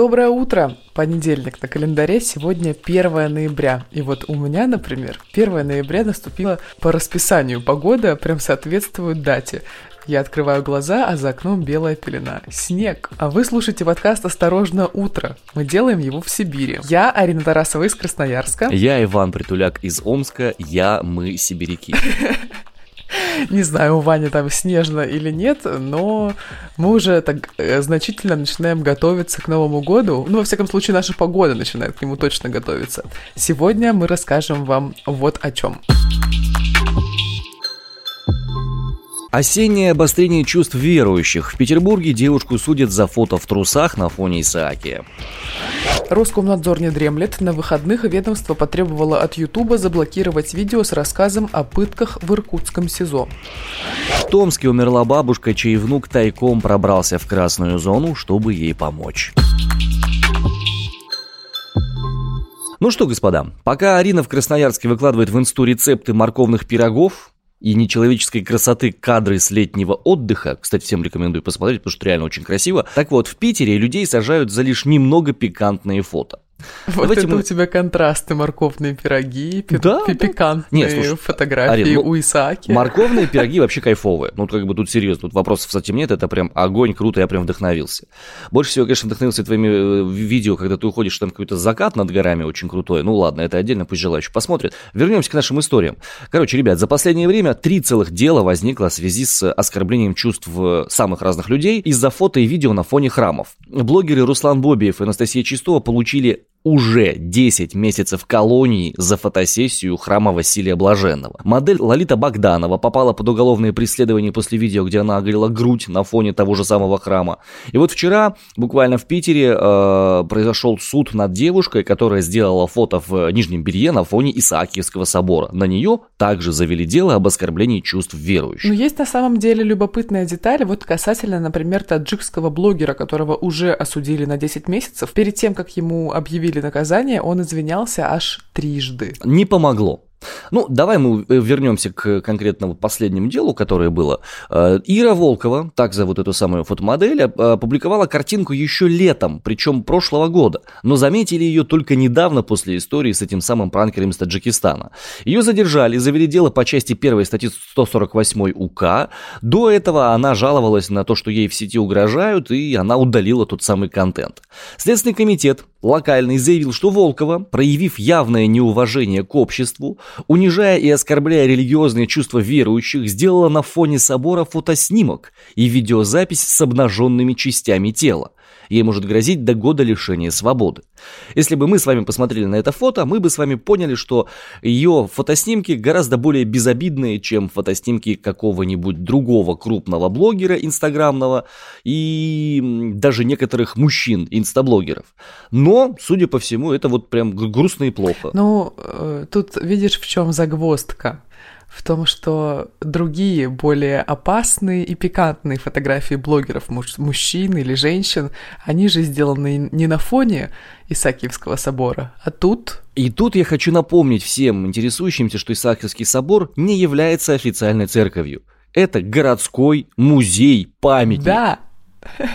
Доброе утро! Понедельник на календаре, сегодня 1 ноября. И вот у меня, например, 1 ноября наступила по расписанию. Погода прям соответствует дате. Я открываю глаза, а за окном белая пелена. Снег. А вы слушаете подкаст «Осторожно, утро». Мы делаем его в Сибири. Я Арина Тарасова из Красноярска. Я Иван Притуляк из Омска. Я, мы, сибиряки. Не знаю, у Вани там снежно или нет, но мы уже так э, значительно начинаем готовиться к Новому году. Ну, во всяком случае, наша погода начинает к нему точно готовиться. Сегодня мы расскажем вам вот о чем. Осеннее обострение чувств верующих. В Петербурге девушку судят за фото в трусах на фоне Исаакия. Роскомнадзор не дремлет. На выходных ведомство потребовало от Ютуба заблокировать видео с рассказом о пытках в Иркутском СИЗО. В Томске умерла бабушка, чей внук тайком пробрался в красную зону, чтобы ей помочь. Ну что, господа, пока Арина в Красноярске выкладывает в инсту рецепты морковных пирогов, и нечеловеческой красоты кадры с летнего отдыха. Кстати, всем рекомендую посмотреть, потому что реально очень красиво. Так вот, в Питере людей сажают за лишь немного пикантные фото. Вот Давайте это мы... у тебя контрасты, морковные пироги, пи- да, пи- пикантные Нет, слушай, фотографии Арин, ну, у Исааки. Морковные пироги вообще кайфовые. Ну, как бы тут серьезно, тут вопросов совсем нет, это прям огонь, круто, я прям вдохновился. Больше всего, конечно, вдохновился твоими э, видео, когда ты уходишь, там какой-то закат над горами очень крутой. Ну ладно, это отдельно, пусть желающие посмотрят. Вернемся к нашим историям. Короче, ребят, за последнее время три целых дела возникло в связи с оскорблением чувств самых разных людей из-за фото и видео на фоне храмов. Блогеры Руслан Бобиев и Анастасия Чистова получили уже 10 месяцев колонии за фотосессию храма Василия Блаженного. Модель Лолита Богданова попала под уголовное преследование после видео, где она оголила грудь на фоне того же самого храма. И вот вчера, буквально в Питере, э, произошел суд над девушкой, которая сделала фото в Нижнем Белье на фоне Исаакиевского собора. На нее также завели дело об оскорблении чувств верующих. Но есть на самом деле любопытная деталь, вот касательно, например, таджикского блогера, которого уже осудили на 10 месяцев. Перед тем, как ему объявили объявили наказание, он извинялся аж трижды. Не помогло. Ну, давай мы э, вернемся к конкретному последнему делу, которое было. Э, Ира Волкова, так зовут эту самую фотомодель, опубликовала картинку еще летом, причем прошлого года. Но заметили ее только недавно после истории с этим самым пранкером из Таджикистана. Ее задержали, завели дело по части 1 статьи 148 УК. До этого она жаловалась на то, что ей в сети угрожают, и она удалила тот самый контент. Следственный комитет локальный заявил, что Волкова, проявив явное неуважение к обществу, унижая и оскорбляя религиозные чувства верующих, сделала на фоне собора фотоснимок и видеозапись с обнаженными частями тела. Ей может грозить до года лишения свободы. Если бы мы с вами посмотрели на это фото, мы бы с вами поняли, что ее фотоснимки гораздо более безобидные, чем фотоснимки какого-нибудь другого крупного блогера инстаграмного и даже некоторых мужчин инстаблогеров. Но, судя по всему, это вот прям грустно и плохо. Ну, э, тут видишь, в чем загвоздка в том, что другие, более опасные и пикантные фотографии блогеров, муж, мужчин или женщин, они же сделаны не на фоне Исаакиевского собора, а тут... И тут я хочу напомнить всем интересующимся, что Исаакиевский собор не является официальной церковью. Это городской музей памятник. Да,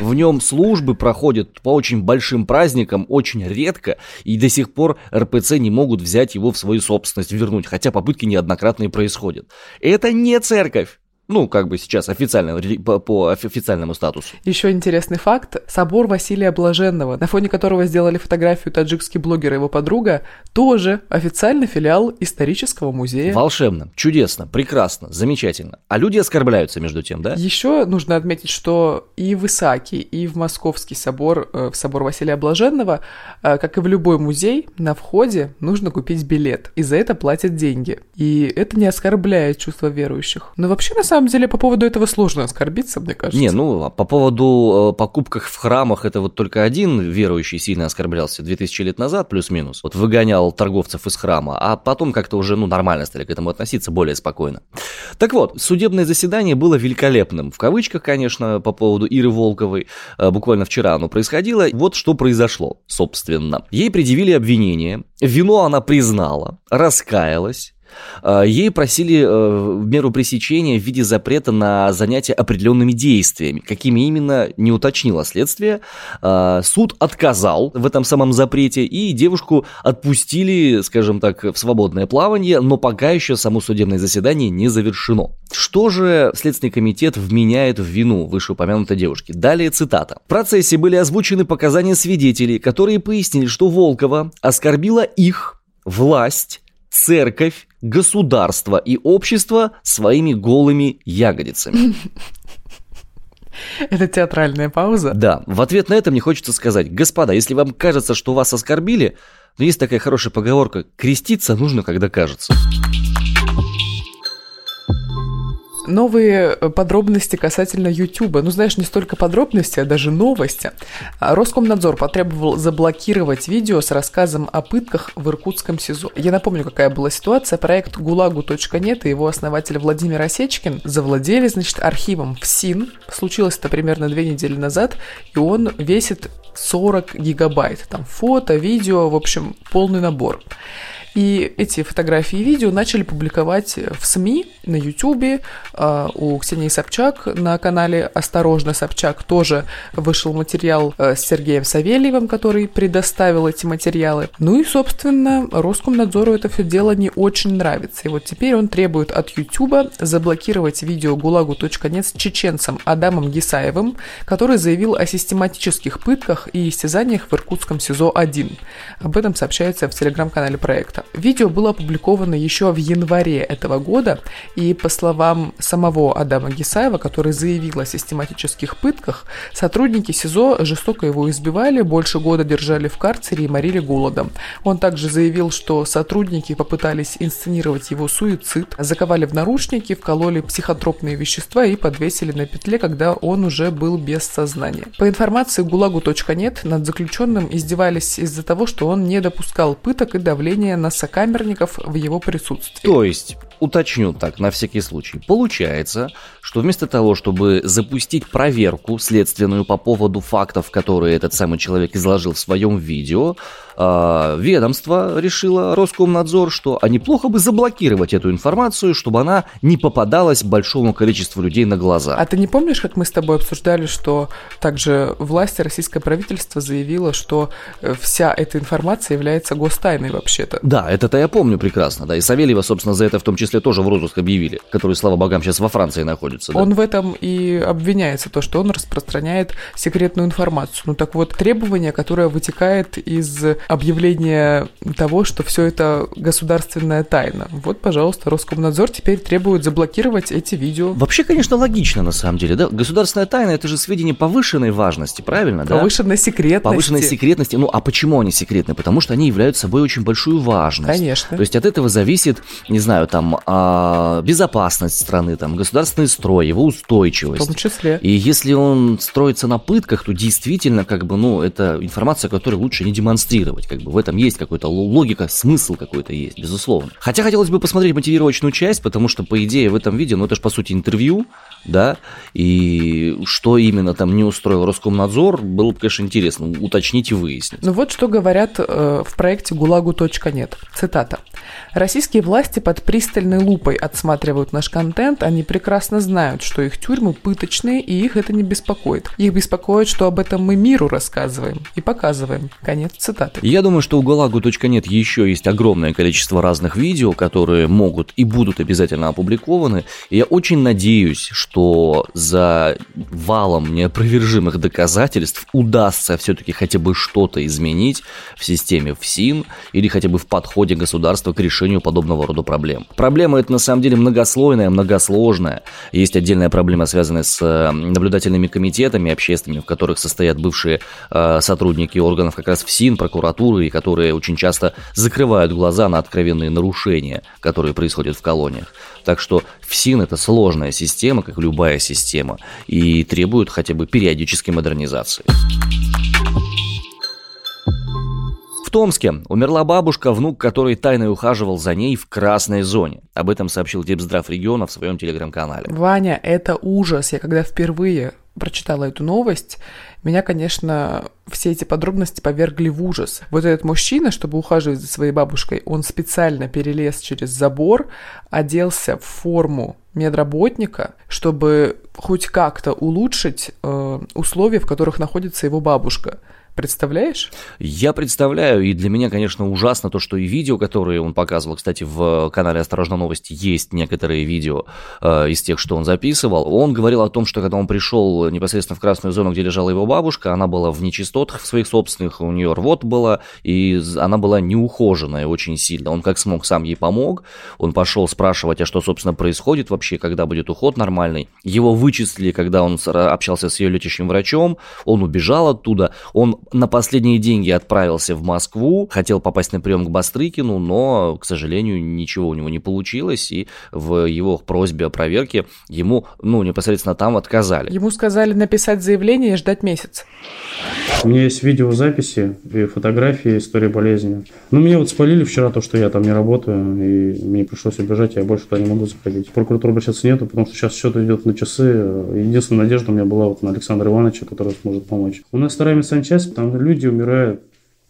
в нем службы проходят по очень большим праздникам, очень редко, и до сих пор РПЦ не могут взять его в свою собственность, вернуть, хотя попытки неоднократные происходят. Это не церковь. Ну, как бы сейчас официально, по, по официальному статусу. Еще интересный факт. Собор Василия Блаженного, на фоне которого сделали фотографию таджикский блогер и его подруга, тоже официальный филиал исторического музея. Волшебно, чудесно, прекрасно, замечательно. А люди оскорбляются между тем, да? Еще нужно отметить, что и в Исаки, и в Московский собор, э, в собор Василия Блаженного, э, как и в любой музей, на входе нужно купить билет. И за это платят деньги. И это не оскорбляет чувства верующих. Но вообще, на самом самом деле по поводу этого сложно оскорбиться, мне кажется. Не, ну, а по поводу э, покупок в храмах, это вот только один верующий сильно оскорблялся 2000 лет назад, плюс-минус. Вот выгонял торговцев из храма, а потом как-то уже, ну, нормально стали к этому относиться, более спокойно. Так вот, судебное заседание было великолепным, в кавычках, конечно, по поводу Иры Волковой, э, буквально вчера оно происходило. Вот что произошло, собственно. Ей предъявили обвинение, вину она признала, раскаялась, ей просили э, меру пресечения в виде запрета на занятие определенными действиями. Какими именно, не уточнило следствие. Э, суд отказал в этом самом запрете, и девушку отпустили, скажем так, в свободное плавание, но пока еще само судебное заседание не завершено. Что же Следственный комитет вменяет в вину вышеупомянутой девушки? Далее цитата. В процессе были озвучены показания свидетелей, которые пояснили, что Волкова оскорбила их, власть, церковь, государство и общество своими голыми ягодицами. Это театральная пауза? Да. В ответ на это мне хочется сказать, господа, если вам кажется, что вас оскорбили, но есть такая хорошая поговорка, креститься нужно, когда кажется. Новые э, подробности касательно YouTube. Ну, знаешь, не столько подробности, а даже новости. А, Роскомнадзор потребовал заблокировать видео с рассказом о пытках в Иркутском СИЗО. Я напомню, какая была ситуация. Проект гулагу.нет и его основатель Владимир Осечкин завладели, значит, архивом в СИН. Случилось это примерно две недели назад, и он весит 40 гигабайт. Там фото, видео, в общем, полный набор. И эти фотографии и видео начали публиковать в СМИ, на Ютубе. А, у Ксении Собчак на канале «Осторожно, Собчак» тоже вышел материал э, с Сергеем Савельевым, который предоставил эти материалы. Ну и, собственно, Роскомнадзору это все дело не очень нравится. И вот теперь он требует от Ютуба заблокировать видео гулагу.нет с чеченцем Адамом Гисаевым, который заявил о систематических пытках и истязаниях в Иркутском СИЗО-1. Об этом сообщается в телеграм-канале проекта. Видео было опубликовано еще в январе этого года, и по словам самого Адама Гисаева, который заявил о систематических пытках, сотрудники СИЗО жестоко его избивали, больше года держали в карцере и морили голодом. Он также заявил, что сотрудники попытались инсценировать его суицид, заковали в наручники, вкололи психотропные вещества и подвесили на петле, когда он уже был без сознания. По информации гулагу.нет, над заключенным издевались из-за того, что он не допускал пыток и давления на сокамерников в его присутствии. То есть, уточню так, на всякий случай. Получается, что вместо того, чтобы запустить проверку следственную по поводу фактов, которые этот самый человек изложил в своем видео, э, ведомство решило, Роскомнадзор, что а неплохо бы заблокировать эту информацию, чтобы она не попадалась большому количеству людей на глаза. А ты не помнишь, как мы с тобой обсуждали, что также власти, российское правительство заявило, что э, вся эта информация является гостайной вообще-то? Да, это-то я помню прекрасно, да, и Савельева, собственно, за это в том числе тоже в розыск объявили, который, слава богам, сейчас во Франции находится. Да? Он в этом и обвиняется, то, что он распространяет секретную информацию. Ну так вот, требование, которое вытекает из объявления того, что все это государственная тайна. Вот, пожалуйста, Роскомнадзор теперь требует заблокировать эти видео. Вообще, конечно, логично на самом деле, да? Государственная тайна это же сведения повышенной важности, правильно, да? Повышенной секретности. Повышенной секретности. Ну, а почему они секретны? Потому что они являются собой очень большую важность. Конечно. То есть от этого зависит, не знаю, там, а, безопасность страны, там, государственный строй, его устойчивость. В том числе. И если он строится на пытках, то действительно, как бы, ну, это информация, которую лучше не демонстрировать. Как бы в этом есть какая-то логика, смысл какой-то есть, безусловно. Хотя хотелось бы посмотреть мотивировочную часть, потому что, по идее, в этом видео, ну, это же, по сути, интервью, да, и что именно там не устроил Роскомнадзор, было бы, конечно, интересно уточнить и выяснить. Ну вот что говорят э, в проекте «ГУЛАГу.нет». Цитата. «Российские власти под пристальной лупой отсматривают наш контент, они прекрасно знают, что их тюрьмы пыточные, и их это не беспокоит. Их беспокоит, что об этом мы миру рассказываем и показываем». Конец цитаты. Я думаю, что у «ГУЛАГу.нет» еще есть огромное количество разных видео, которые могут и будут обязательно опубликованы, и я очень надеюсь, что за валом неопровержимых доказательств удастся все-таки хотя бы что-то изменить в системе ФСИН или хотя бы в подходе государства к решению подобного рода проблем. Проблема эта на самом деле многослойная, многосложная. Есть отдельная проблема, связанная с э, наблюдательными комитетами общественными, в которых состоят бывшие э, сотрудники органов как раз ФСИН, прокуратуры, и которые очень часто закрывают глаза на откровенные нарушения, которые происходят в колониях. Так что ФСИН это сложная система, как любая система, и требует хотя бы периодической модернизации. Томске умерла бабушка, внук которой тайно ухаживал за ней в красной зоне. Об этом сообщил Депздрав региона в своем телеграм-канале. Ваня, это ужас. Я когда впервые прочитала эту новость, меня, конечно, все эти подробности повергли в ужас. Вот этот мужчина, чтобы ухаживать за своей бабушкой, он специально перелез через забор, оделся в форму медработника, чтобы хоть как-то улучшить э, условия, в которых находится его бабушка. Представляешь? Я представляю, и для меня, конечно, ужасно то, что и видео, которые он показывал, кстати, в канале «Осторожно, новости» есть некоторые видео э, из тех, что он записывал. Он говорил о том, что когда он пришел непосредственно в красную зону, где лежала его бабушка, она была в нечистотах своих собственных, у нее рвот была, и она была неухоженная очень сильно. Он как смог сам ей помог, он пошел спрашивать, а что, собственно, происходит вообще, когда будет уход нормальный. Его вычислили, когда он общался с ее лечащим врачом, он убежал оттуда, он на последние деньги отправился в Москву, хотел попасть на прием к Бастрыкину, но, к сожалению, ничего у него не получилось, и в его просьбе о проверке ему, ну, непосредственно там отказали. Ему сказали написать заявление и ждать месяц. У меня есть видеозаписи и фотографии истории болезни. Ну, мне вот спалили вчера то, что я там не работаю, и мне пришлось убежать, я больше туда не могу заходить. В прокуратуру обращаться нету, потому что сейчас счет идет на часы. Единственная надежда у меня была вот на Александра Ивановича, который сможет помочь. У нас вторая медсанчасть, там люди умирают.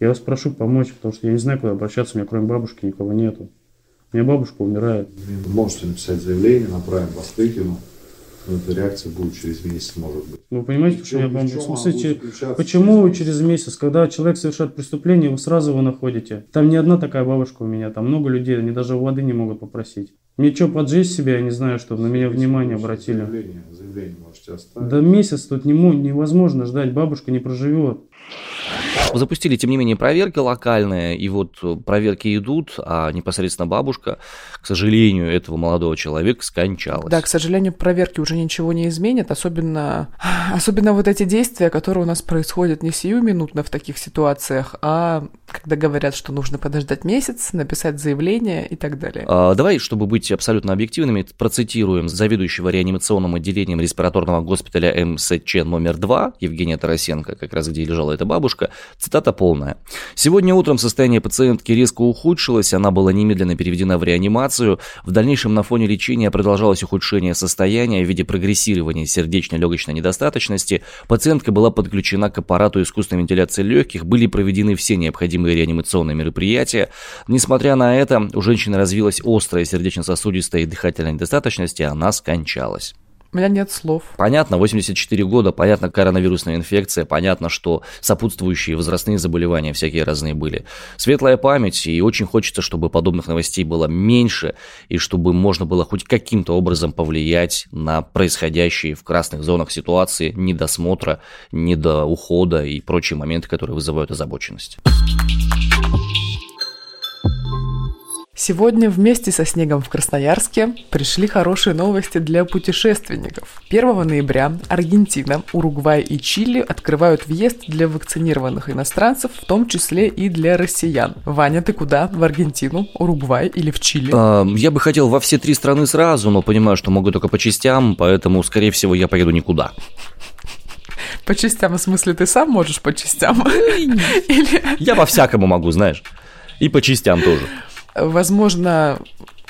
Я вас прошу помочь, потому что я не знаю, куда обращаться, у меня кроме бабушки никого нету. У меня бабушка умирает. Вы можете написать заявление, направим вас к но эта реакция будет через месяц, может быть. Вы понимаете, почему я вам... В смысле, почему через месяц, когда человек совершает преступление, вы сразу его находите? Там не одна такая бабушка у меня, там много людей, они даже воды не могут попросить. Мне что, поджечь себя, я не знаю, чтобы на меня внимание обратили. Заявление, заявление можете оставить. Да месяц тут не, невозможно ждать, бабушка не проживет. Запустили, тем не менее, проверки локальные, и вот проверки идут, а непосредственно бабушка, к сожалению, этого молодого человека скончалась. Да, к сожалению, проверки уже ничего не изменят, особенно, особенно вот эти действия, которые у нас происходят не сиюминутно в таких ситуациях, а когда говорят, что нужно подождать месяц, написать заявление и так далее. А, давай, чтобы быть абсолютно объективными, процитируем заведующего реанимационным отделением респираторного госпиталя МСЧ номер 2 Евгения Тарасенко, как раз где лежала эта бабушка. Цитата полная. «Сегодня утром состояние пациентки резко ухудшилось, она была немедленно переведена в реанимацию. В дальнейшем на фоне лечения продолжалось ухудшение состояния в виде прогрессирования сердечно-легочной недостаточности. Пациентка была подключена к аппарату искусственной вентиляции легких, были проведены все необходимые реанимационные мероприятия. Несмотря на это, у женщины развилась острая сердечно-сосудистая и дыхательная недостаточность, и она скончалась. У меня нет слов. Понятно, 84 года, понятно, коронавирусная инфекция, понятно, что сопутствующие возрастные заболевания всякие разные были. Светлая память, и очень хочется, чтобы подобных новостей было меньше, и чтобы можно было хоть каким-то образом повлиять на происходящие в красных зонах ситуации недосмотра, недоухода и прочие моменты, которые вызывают озабоченность. Сегодня вместе со снегом в Красноярске пришли хорошие новости для путешественников. 1 ноября Аргентина, Уругвай и Чили открывают въезд для вакцинированных иностранцев, в том числе и для россиян. Ваня, ты куда? В Аргентину, Уругвай или в Чили? А, я бы хотел во все три страны сразу, но понимаю, что могу только по частям, поэтому, скорее всего, я поеду никуда. По частям, в смысле, ты сам можешь по частям? Я по-всякому могу, знаешь. И по частям тоже. Возможно,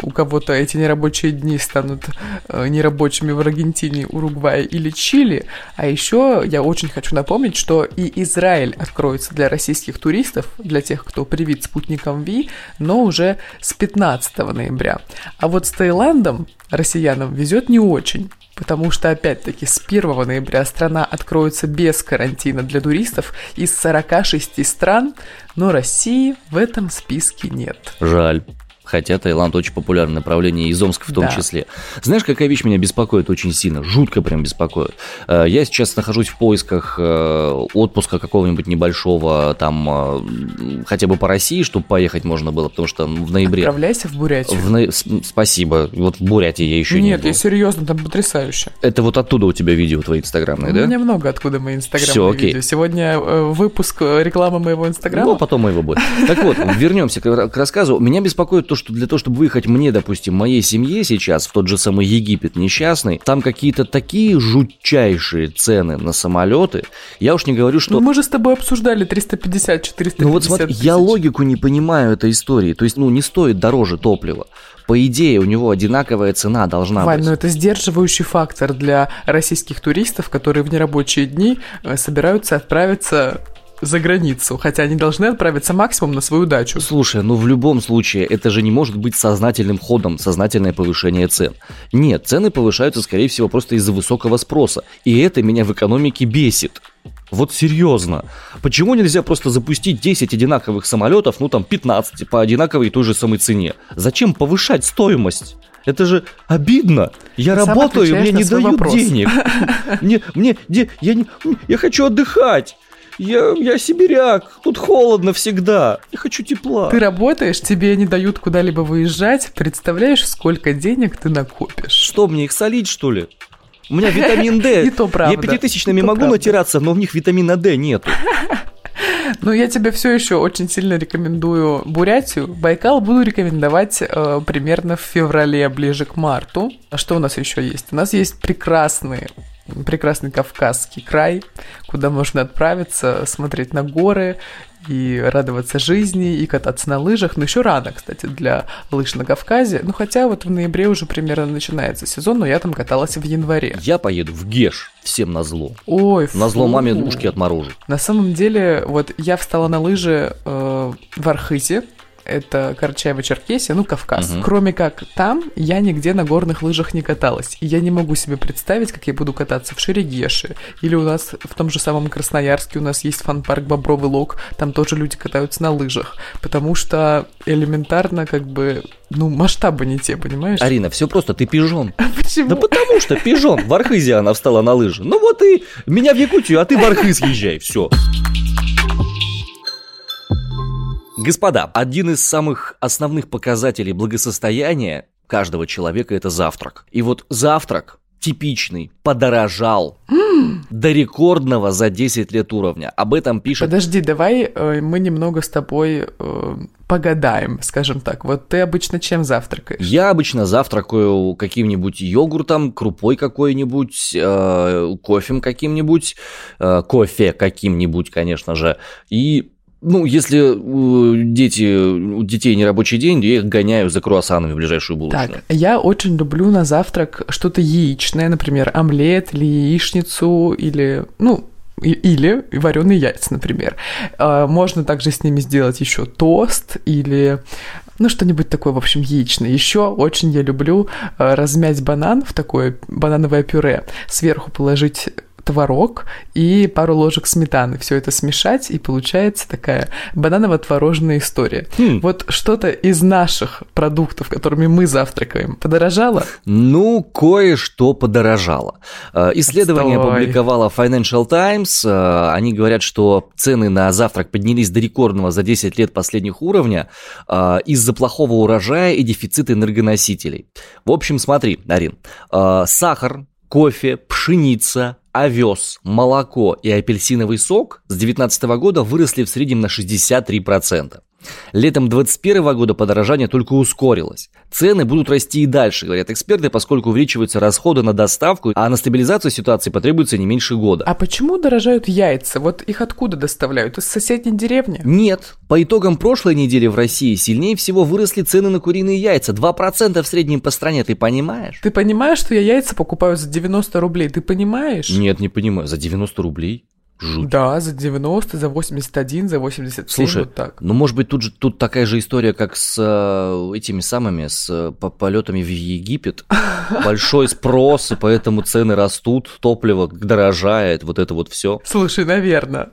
у кого-то эти нерабочие дни станут э, нерабочими в Аргентине, Уругвае или Чили. А еще я очень хочу напомнить, что и Израиль откроется для российских туристов, для тех, кто привит спутником Ви, но уже с 15 ноября. А вот с Таиландом россиянам везет не очень. Потому что, опять-таки, с 1 ноября страна откроется без карантина для туристов из 46 стран, но России в этом списке нет. Жаль. Хотя Таиланд очень популярное направление, из Омска в том да. числе. Знаешь, какая вещь меня беспокоит очень сильно? Жутко прям беспокоит. Э, я сейчас нахожусь в поисках э, отпуска какого-нибудь небольшого, там, э, хотя бы по России, чтобы поехать можно было, потому что в ноябре... Отправляйся в Бурятию. В на... Спасибо. Вот в Бурятии я еще Нет, не Нет, я серьезно, там потрясающе. Это вот оттуда у тебя видео твои инстаграмные, да? У меня много откуда мои инстаграмные Все, видео. Сегодня выпуск рекламы моего инстаграма. Ну, потом его будет. Так вот, вернемся к рассказу. Меня беспокоит то, то, что для того, чтобы выехать мне, допустим, моей семье сейчас в тот же самый Египет несчастный, там какие-то такие жутчайшие цены на самолеты. Я уж не говорю, что... Ну, мы же с тобой обсуждали 350-450 Ну вот смотри, тысяч. я логику не понимаю этой истории. То есть, ну, не стоит дороже топлива. По идее, у него одинаковая цена должна Вань, быть. ну это сдерживающий фактор для российских туристов, которые в нерабочие дни э, собираются отправиться за границу, хотя они должны отправиться максимум на свою дачу. Слушай, ну в любом случае, это же не может быть сознательным ходом, сознательное повышение цен. Нет, цены повышаются, скорее всего, просто из-за высокого спроса. И это меня в экономике бесит. Вот серьезно. Почему нельзя просто запустить 10 одинаковых самолетов, ну там 15 по одинаковой той же самой цене? Зачем повышать стоимость? Это же обидно. Я Ты работаю, отвечаешь мне не дают вопрос. денег. Мне, мне, я, не, я хочу отдыхать. Я, я сибиряк, тут холодно всегда. Я хочу тепла. Ты работаешь, тебе не дают куда-либо выезжать. Представляешь, сколько денег ты накопишь? Что, мне их солить, что ли? У меня витамин D. И то правда. Я пятитысячными могу натираться, но в них витамина D нету. Но я тебе все еще очень сильно рекомендую Бурятию. Байкал буду рекомендовать э, примерно в феврале, ближе к марту. А что у нас еще есть? У нас есть прекрасные прекрасный Кавказский край, куда можно отправиться, смотреть на горы и радоваться жизни, и кататься на лыжах. Но еще рано, кстати, для лыж на Кавказе. Ну, хотя вот в ноябре уже примерно начинается сезон, но я там каталась в январе. Я поеду в Геш, всем назло. Ой, Назло фу. маме ушки отморожу. На самом деле, вот я встала на лыжи э, в Архызе, это Карачаево-Черкесия, ну, Кавказ. Мгм. Кроме как там, я нигде на горных лыжах не каталась. И я не могу себе представить, как я буду кататься в Шерегеше. Или у нас в том же самом Красноярске у нас есть фан-парк Бобровый Лог, там тоже люди катаются на лыжах. Потому что элементарно, как бы, ну, масштабы не те, понимаешь? Арина, все просто, ты пижон. Почему? Да потому что пижон. В Архызе она встала на лыжи. Ну вот и меня в Якутию, а ты в Архыз езжай. Все. Господа, один из самых основных показателей благосостояния каждого человека – это завтрак. И вот завтрак типичный подорожал до рекордного за 10 лет уровня. Об этом пишет Подожди, давай э, мы немного с тобой э, погадаем, скажем так. Вот ты обычно чем завтракаешь? Я обычно завтракаю каким-нибудь йогуртом, крупой какой-нибудь, э, кофем каким-нибудь, э, кофе каким-нибудь, конечно же. И, ну, если дети, у детей не рабочий день, я их гоняю за круассанами в ближайшую булочную. Так, я очень люблю на завтрак что-то яичное, например, омлет или яичницу, или, ну, или вареные яйца, например. А, Можно также с ними сделать еще тост или ну, что-нибудь такое, в общем, яичное. Еще очень я люблю а, размять банан в такое банановое пюре, сверху положить творог и пару ложек сметаны. Все это смешать, и получается такая бананово-творожная история. Хм. Вот что-то из наших продуктов, которыми мы завтракаем, подорожало? Ну, кое-что подорожало. Э, Исследование Отстой. опубликовала Financial Times. Э, Они говорят, что цены на завтрак поднялись до рекордного за 10 лет последних уровня э, из-за плохого урожая и дефицита энергоносителей. В общем, смотри, Арин, сахар, кофе, пшеница, овес, молоко и апельсиновый сок с 2019 года выросли в среднем на 63%. Летом 2021 года подорожание только ускорилось. Цены будут расти и дальше, говорят эксперты, поскольку увеличиваются расходы на доставку, а на стабилизацию ситуации потребуется не меньше года. А почему дорожают яйца? Вот их откуда доставляют? Из соседней деревни? Нет. По итогам прошлой недели в России сильнее всего выросли цены на куриные яйца. 2% в среднем по стране, ты понимаешь? Ты понимаешь, что я яйца покупаю за 90 рублей? Ты понимаешь? Нет, не понимаю. За 90 рублей? Жуть. Да, за 90, за 81, за 87, Слушай, вот так. ну может быть тут же тут такая же история, как с э, этими самыми, с э, по- полетами в Египет. Большой спрос, и поэтому цены растут, топливо дорожает, вот это вот все. Слушай, наверное.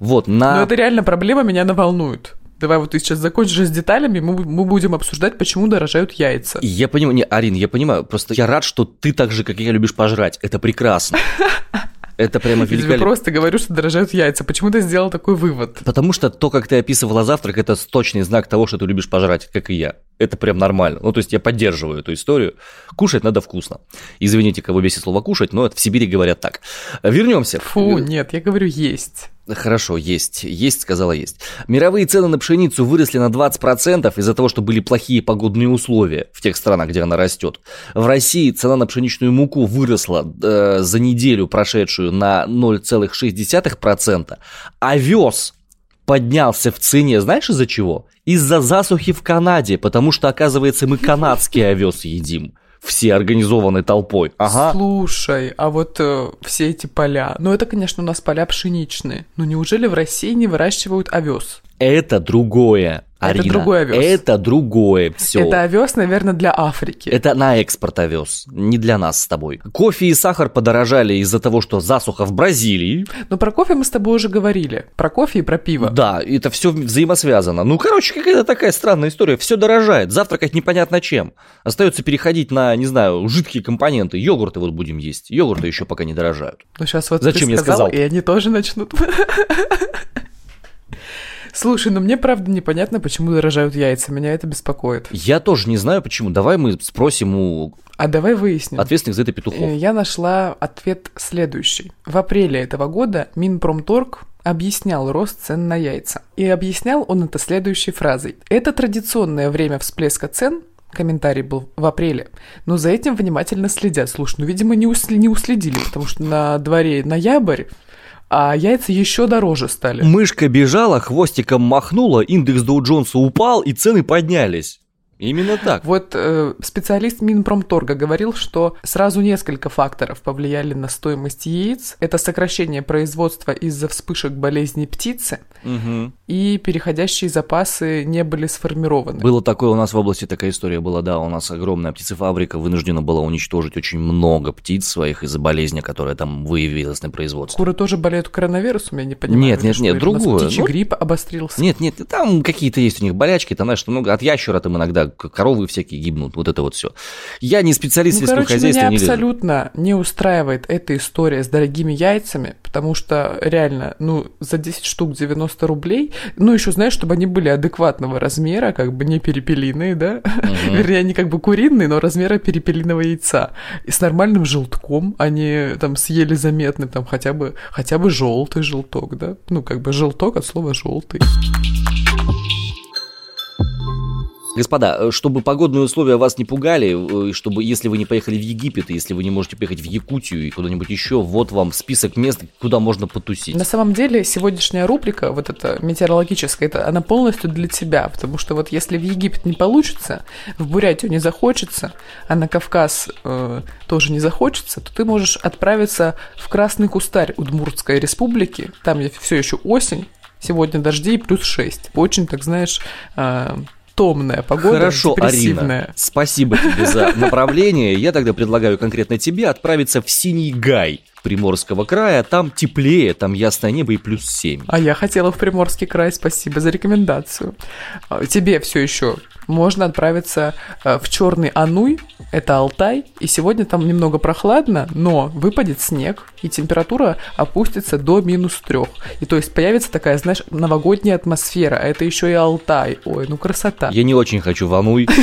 Вот, Но на... это реально проблема, меня она волнует. Давай вот ты сейчас закончишь с деталями, мы, мы будем обсуждать, почему дорожают яйца. Я понимаю, не, Арин, я понимаю, просто я рад, что ты так же, как и я, любишь пожрать. Это прекрасно. Это прямо Я тебе великолепно. просто говорю, что дорожают яйца. Почему ты сделал такой вывод? Потому что то, как ты описывала завтрак, это точный знак того, что ты любишь пожрать, как и я. Это прям нормально. Ну, то есть я поддерживаю эту историю. Кушать надо вкусно. Извините, кого бесит слово кушать, но это в Сибири говорят так. Вернемся. Фу, нет, я говорю есть. Хорошо, есть. Есть, сказала есть. Мировые цены на пшеницу выросли на 20% из-за того, что были плохие погодные условия в тех странах, где она растет. В России цена на пшеничную муку выросла э, за неделю прошедшую на 0,6%. Овес поднялся в цене, знаешь из-за чего? Из-за засухи в Канаде, потому что, оказывается, мы канадский овес едим все организованной толпой. Ага. Слушай, а вот э, все эти поля, ну это, конечно, у нас поля пшеничные, но неужели в России не выращивают овес? Это другое. Это Арина. другой овес. Это другое. Все. Это овес, наверное, для Африки. Это на экспорт овес, не для нас с тобой. Кофе и сахар подорожали из-за того, что засуха в Бразилии. Но про кофе мы с тобой уже говорили. Про кофе и про пиво. Да, это все взаимосвязано. Ну, короче, какая-то такая странная история. Все дорожает. Завтракать непонятно чем. Остается переходить на, не знаю, жидкие компоненты. Йогурты вот будем есть. Йогурты еще пока не дорожают. Ну сейчас вот Зачем ты я сказал, сказал? и они тоже начнут. Слушай, ну мне правда непонятно, почему дорожают яйца. Меня это беспокоит. Я тоже не знаю почему. Давай мы спросим у А давай выясним. ответственных за это петухов. Э, Я нашла ответ следующий. В апреле этого года Минпромторг объяснял рост цен на яйца. И объяснял он это следующей фразой. Это традиционное время всплеска цен, комментарий был в апреле, но за этим внимательно следят. Слушай, ну, видимо, не, усл- не уследили, потому что на дворе ноябрь, а яйца еще дороже стали. Мышка бежала, хвостиком махнула, индекс Доу Джонса упал и цены поднялись. Именно так. Вот э, специалист Минпромторга говорил, что сразу несколько факторов повлияли на стоимость яиц. Это сокращение производства из-за вспышек болезней птицы Мгм. и переходящие запасы не были сформированы. Было такое у нас в области, такая история была, да, у нас огромная птицефабрика вынуждена была уничтожить очень много птиц своих из-за болезни, которая там выявилась на производстве. Куры тоже болеют коронавирусом, я не понимаю. Нет, нет, нет, или у нас другое. Птичий Ну, грипп обострился. Нет, нет, там какие-то есть у них болячки, там, знаешь, много от ящера там иногда коровы всякие гибнут, вот это вот все. Я не специалист в Ну, сельском короче, хозяйстве, меня не лезу. абсолютно не устраивает эта история с дорогими яйцами, потому что реально, ну, за 10 штук 90 рублей, ну, еще, знаешь, чтобы они были адекватного размера, как бы не перепелиные, да? Вернее, они как бы куриные, но размера перепелиного яйца. И с нормальным желтком, они там съели заметным, там хотя бы, хотя бы желтый желток, да? Ну, как бы желток от слова желтый. Господа, э, чтобы погодные условия вас не пугали, э, чтобы если вы не поехали в Египет, если вы не можете поехать в Якутию и куда-нибудь еще, вот вам список мест, куда можно потусить. На самом деле, сегодняшняя рубрика, вот эта метеорологическая, это, она полностью для тебя, потому что вот если в Египет не получится, в Бурятию не захочется, а на Кавказ э, тоже не захочется, то ты можешь отправиться в Красный Кустарь Удмуртской республики, там все еще осень, сегодня дожди и плюс 6. Очень, так знаешь, э, томная погода, Хорошо. Арина, спасибо тебе за направление. Я тогда предлагаю конкретно тебе отправиться в Синий Гай Приморского края. Там теплее, там ясное небо и плюс 7. А я хотела в Приморский край, спасибо за рекомендацию. А, Тебе все еще можно отправиться э, в Черный Ануй, это Алтай, и сегодня там немного прохладно, но выпадет снег, и температура опустится до минус трех. И то есть появится такая, знаешь, новогодняя атмосфера, а это еще и Алтай. Ой, ну красота. Я не очень хочу в Ануй.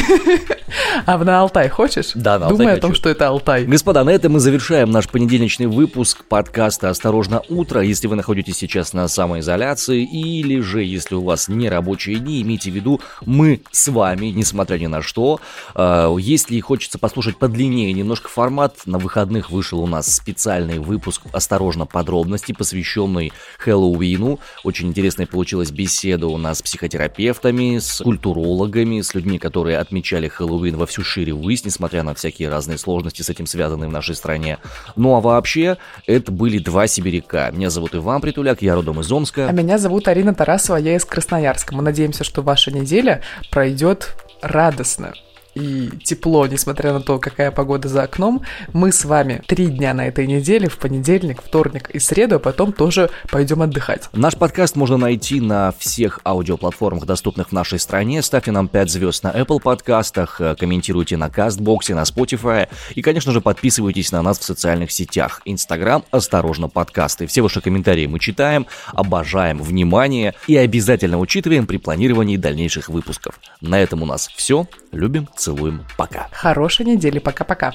А в- на Алтай хочешь? Да, на Алтай Думай о том, что это Алтай. Господа, на этом мы завершаем наш понедельничный выпуск подкаста «Осторожно, утро». Если вы находитесь сейчас на самоизоляции или же если у вас не рабочие дни, имейте в виду, мы с вами, несмотря ни на что. Э, Если хочется послушать подлиннее немножко формат, на выходных вышел у нас специальный выпуск «Осторожно, подробности», посвященный Хэллоуину. Очень интересная получилась беседа у нас с психотерапевтами, с культурологами, с людьми, которые отмечали Хэллоуин во всю шире высь, несмотря на всякие разные сложности с этим связанные в нашей стране. Ну а вообще, это были два сибиряка. Меня зовут Иван Притуляк, я родом из Омска. А меня зовут Арина Тарасова, я из Красноярска. Мы надеемся, что ваша неделя пройдет радостно и тепло, несмотря на то, какая погода за окном. Мы с вами три дня на этой неделе, в понедельник, вторник и среду, а потом тоже пойдем отдыхать. Наш подкаст можно найти на всех аудиоплатформах, доступных в нашей стране. Ставьте нам 5 звезд на Apple подкастах, э, комментируйте на Кастбоксе, на Spotify и, конечно же, подписывайтесь на нас в социальных сетях. Инстаграм, осторожно, подкасты. Все ваши комментарии мы читаем, обожаем внимание и обязательно учитываем при планировании дальнейших выпусков. На этом у нас все. Любим, целуем, пока. Хорошей недели, пока-пока.